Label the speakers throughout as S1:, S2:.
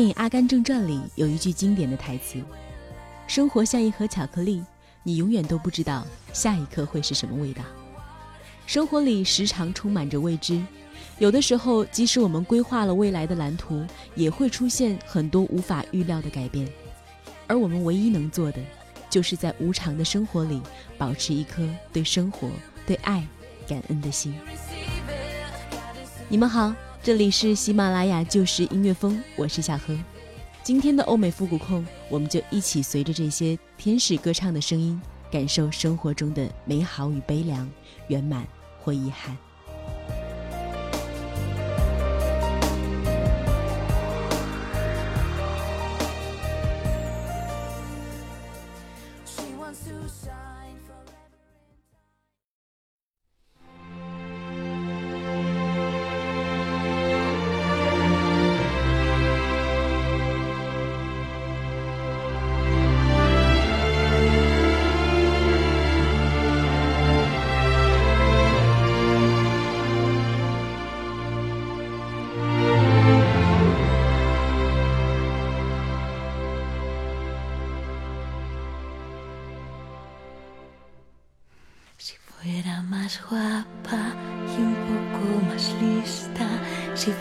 S1: 电影《阿甘正传》里有一句经典的台词：“生活像一盒巧克力，你永远都不知道下一刻会是什么味道。”生活里时常充满着未知，有的时候，即使我们规划了未来的蓝图，也会出现很多无法预料的改变。而我们唯一能做的，就是在无常的生活里，保持一颗对生活、对爱感恩的心。你们好。这里是喜马拉雅旧时音乐风，我是小何。今天的欧美复古控，我们就一起随着这些天使歌唱的声音，感受生活中的美好与悲凉，圆满或遗憾。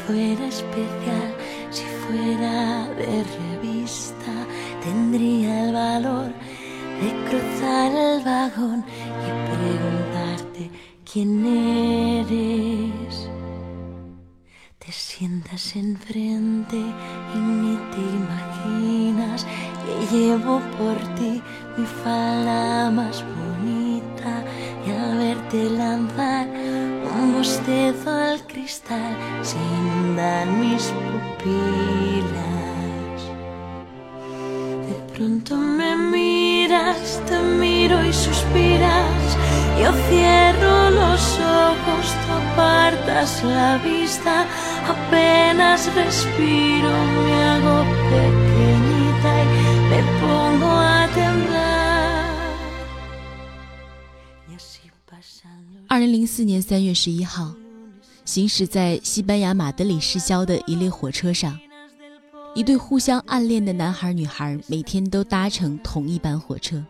S2: Fuera especial, si fuera de revista, tendría el valor de cruzar el vagón y preguntarte quién eres. Te sientas enfrente y ni te imaginas que llevo por ti mi falda más bonita y al verte lanzar bostezo al cristal se inundan mis pupilas. De pronto me miras, te miro y suspiras. Yo cierro los ojos, tú apartas la vista. Apenas respiro, me hago
S1: 二零零四年三月十一号，行驶在西班牙马德里市郊的一列火车上，一对互相暗恋的男孩女孩每天都搭乘同一班火车。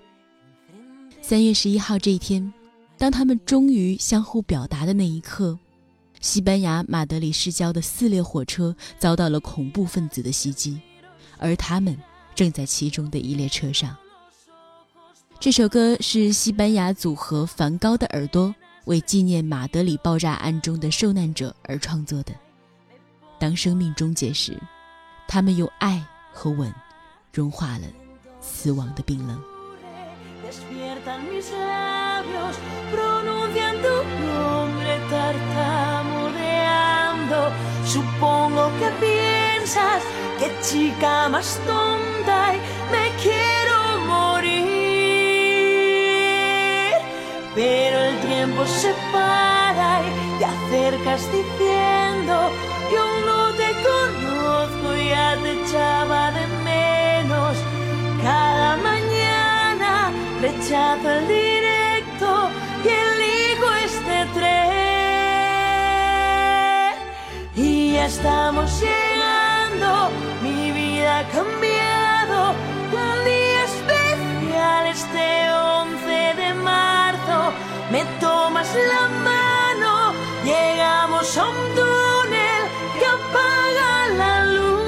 S1: 三月十一号这一天，当他们终于相互表达的那一刻，西班牙马德里市郊的四列火车遭到了恐怖分子的袭击，而他们正在其中的一列车上。这首歌是西班牙组合梵高的耳朵。为纪念马德里爆炸案中的受难者而创作的。当生命终结时，他们用爱和吻融化了死亡的冰冷。
S2: Tiempo se para y te acercas diciendo yo no te conozco, ya te echaba de menos. Cada mañana rechazo el directo y elijo este tren. Y ya estamos llegando, mi vida ha cambiado, un día especial este 11 de mayo me tomas la mano, llegamos a un túnel que apaga la luz.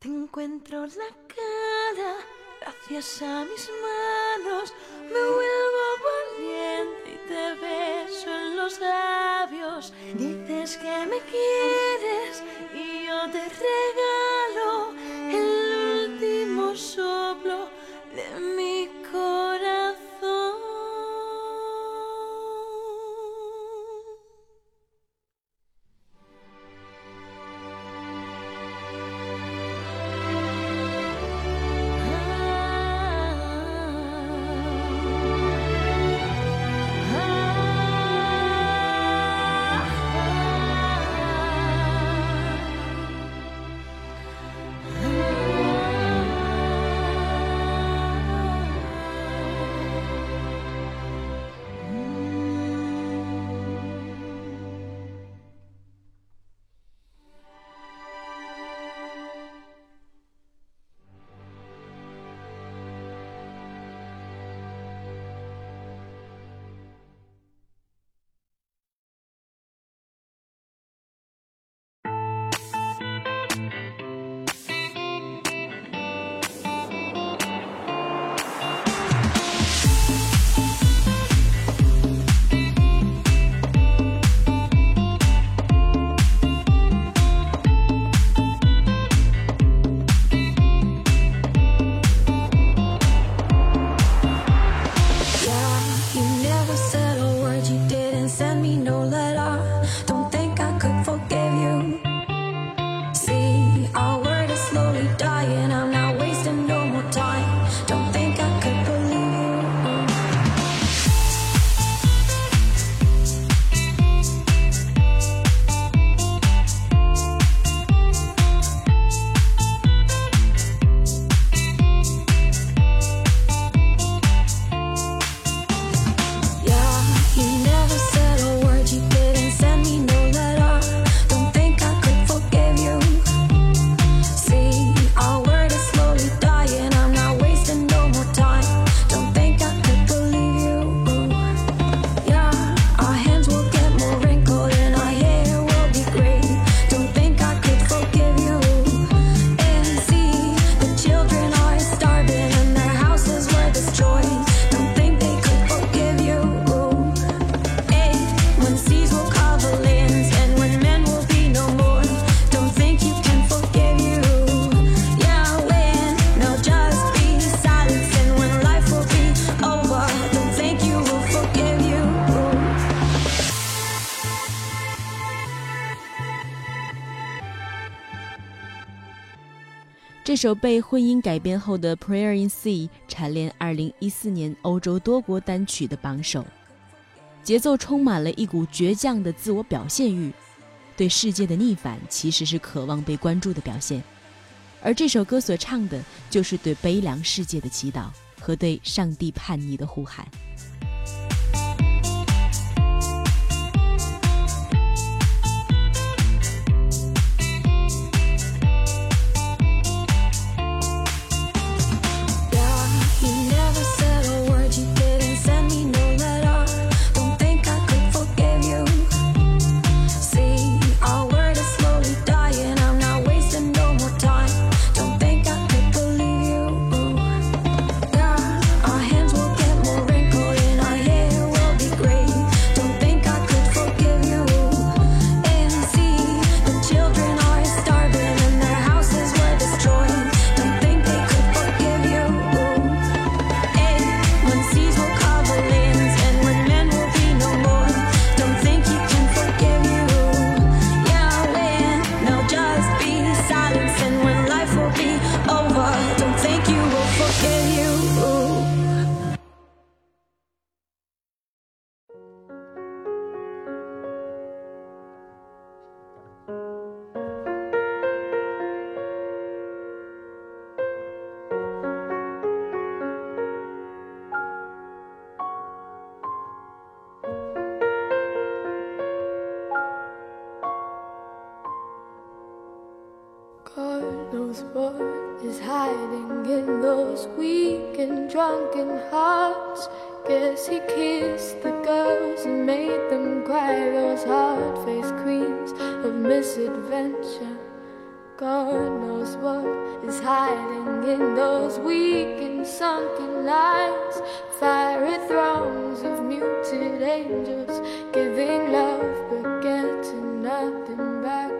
S2: Te encuentro la cara, gracias a mis manos, me vuelvo valiente y te beso en los labios. Dices que me quieres
S1: 首被婚姻改编后的《Prayer in Sea》蝉联2014年欧洲多国单曲的榜首，节奏充满了一股倔强的自我表现欲，对世界的逆反其实是渴望被关注的表现，而这首歌所唱的就是对悲凉世界的祈祷和对上帝叛逆的呼喊。
S3: Knows what is hiding in those weak and drunken hearts. Guess he kissed the girls and made them cry, those hard faced queens of misadventure. God knows what is hiding in those weak and sunken lines. Fiery thrones of muted angels giving love but getting nothing back.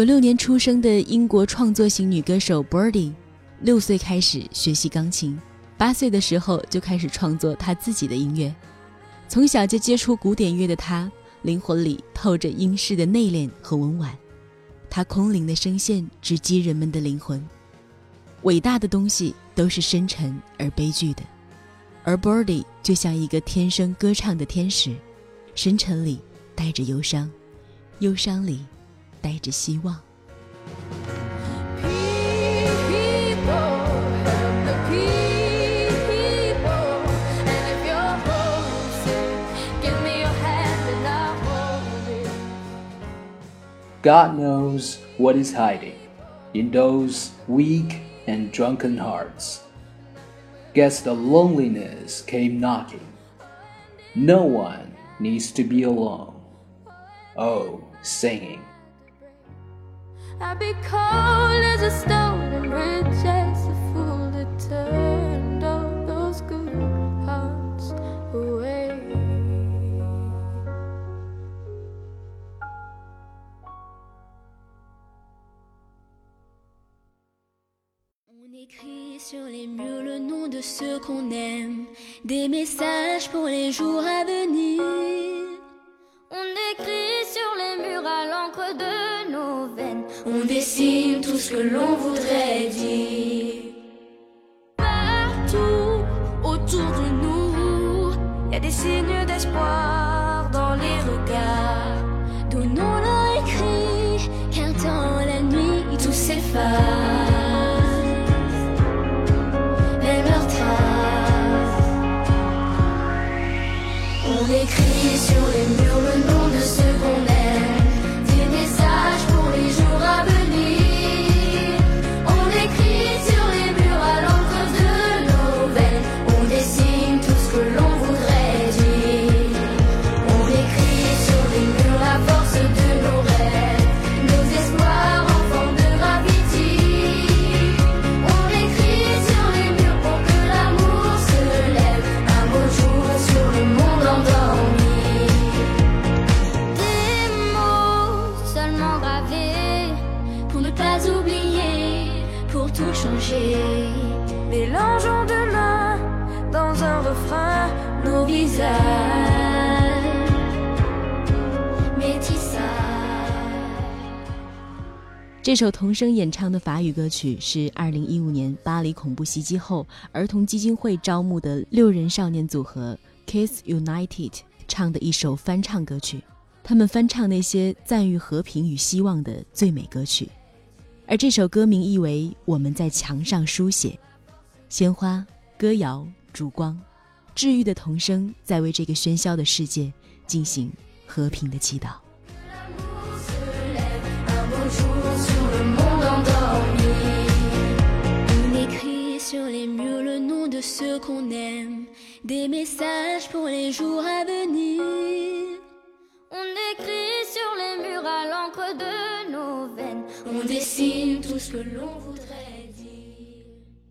S1: 九六年出生的英国创作型女歌手 Birdie，六岁开始学习钢琴，八岁的时候就开始创作她自己的音乐。从小就接触古典乐的她，灵魂里透着英式的内敛和温婉。她空灵的声线直击人们的灵魂。伟大的东西都是深沉而悲剧的，而 Birdie 就像一个天生歌唱的天使，深沉里带着忧伤，忧伤里带着希望。
S3: People, help the people. And if you're homesick, give me your hand and I'll hold it.
S4: God knows what is hiding in those weak and drunken hearts. Guess the loneliness came knocking. No one needs to be alone. Oh, singing.
S5: Sur les murs le nom de ceux qu'on aime, des messages pour les jours à venir. Ce que l'on voudrait dire.
S3: Partout autour de nous, y a des signes d'espoir
S1: 这首童声演唱的法语歌曲是2015年巴黎恐怖袭击后，儿童基金会招募的六人少年组合 Kids United 唱的一首翻唱歌曲。他们翻唱那些赞誉和平与希望的最美歌曲，而这首歌名意为“我们在墙上书写”，鲜花、歌谣、烛光，治愈的童声在为这个喧嚣的世界进行和平的祈祷。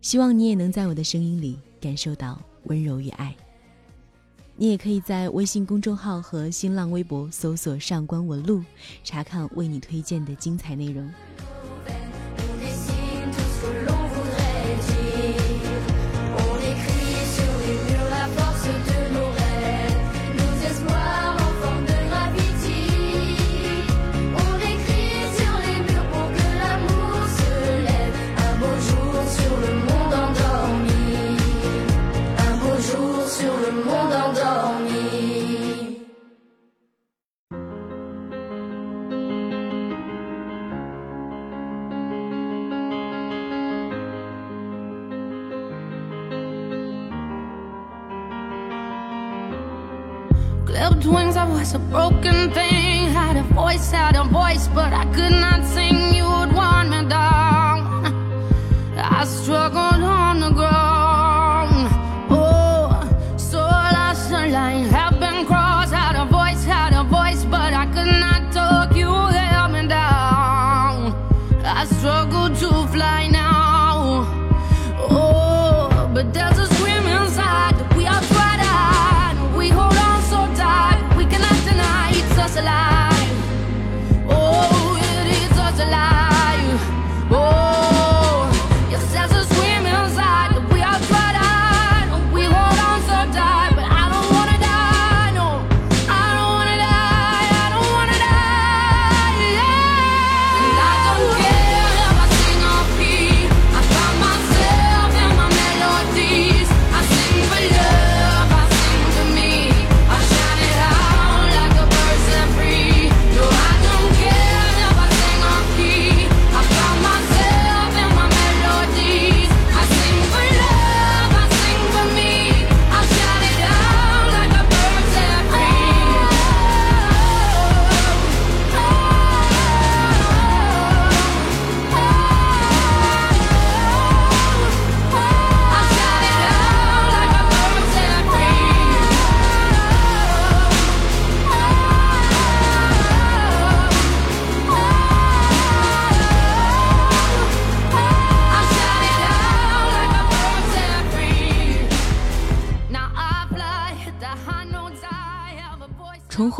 S1: 希望你也能在我的声音里感受到温柔与爱。你也可以在微信公众号和新浪微博搜索“上官文露”，查看为你推荐的精彩内容。
S4: Clipped wings, I was a broken thing. Had a voice, had a voice, but I could not sing. You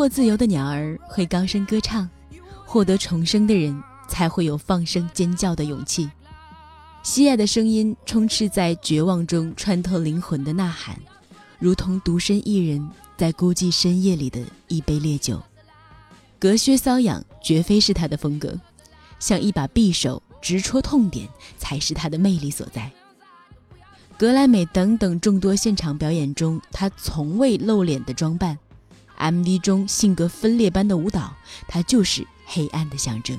S1: 获自由的鸟儿会高声歌唱，获得重生的人才会有放声尖叫的勇气。喜爱的声音充斥在绝望中，穿透灵魂的呐喊，如同独身一人在孤寂深夜里的一杯烈酒。隔靴搔痒绝非是他的风格，像一把匕首直戳痛点才是他的魅力所在。格莱美等等众多现场表演中，他从未露脸的装扮，MV 中性格分裂般的舞蹈，它就是黑暗的象征。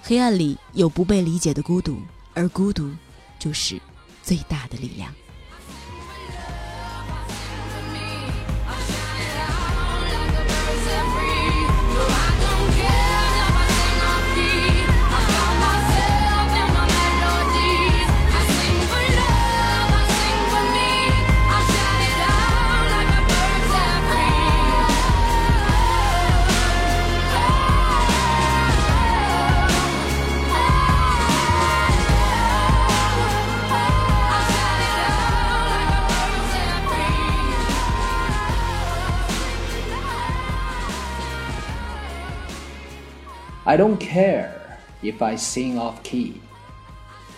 S1: 黑暗里有不被理解的孤独，而孤独就是最大的力量。
S6: I don't care if I sing off key.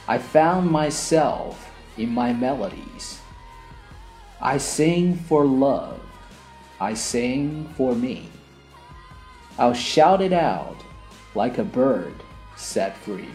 S4: I found myself in my melodies. I sing for love. I sing for me. I'll shout it out like a bird set free.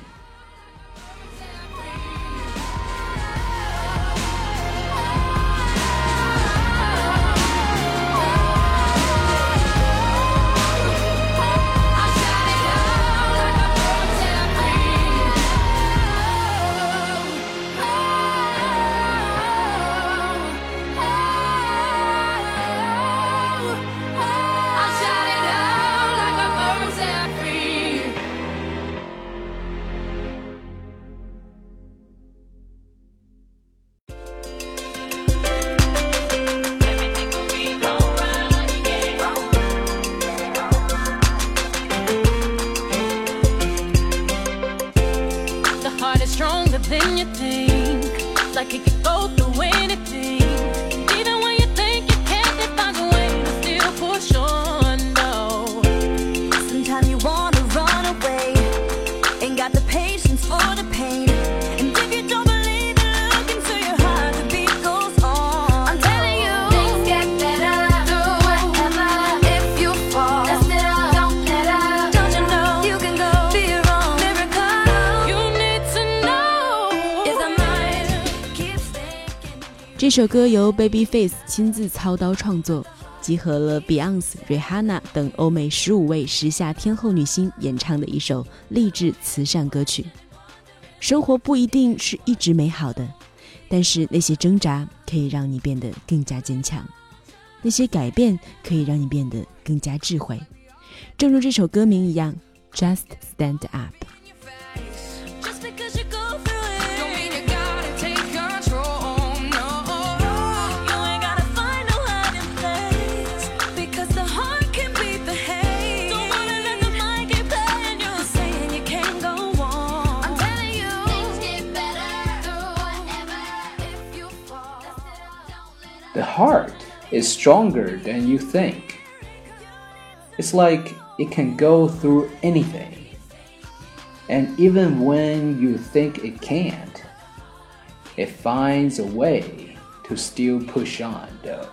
S1: 这首歌由 Babyface 亲自操刀创作，集合了 Beyonce、Rihanna 等欧美十五位时下天后女星演唱的一首励志慈善歌曲。生活不一定是一直美好的，但是那些挣扎可以让你变得更加坚强，那些改变可以让你变得更加智慧。正如这首歌名一样，Just Stand Up。
S5: Heart
S4: is stronger than you think. It's like it can go through anything. And even when you think it can't, it finds a way to still push on, though.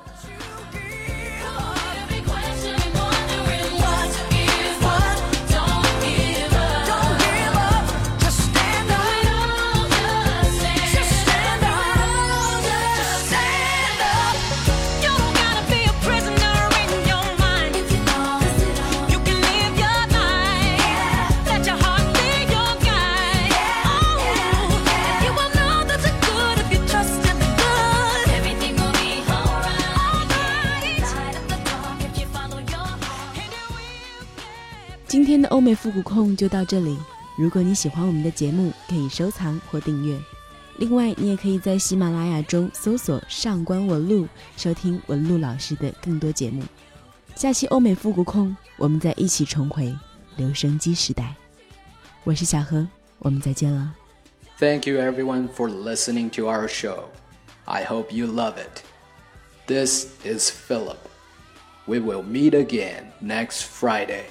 S1: 美复古控就到这里。如果你喜欢我们的节目，可以收藏或订阅。另外，你也可以在喜马拉雅中搜索“上官文露”，收听文露老师的更多节目。下期欧美复古控，我们再一起重回留声机时代。我是小何，我们再见了。
S4: Thank you everyone for listening to our show. I hope you love it. This is Philip. We will meet again next Friday.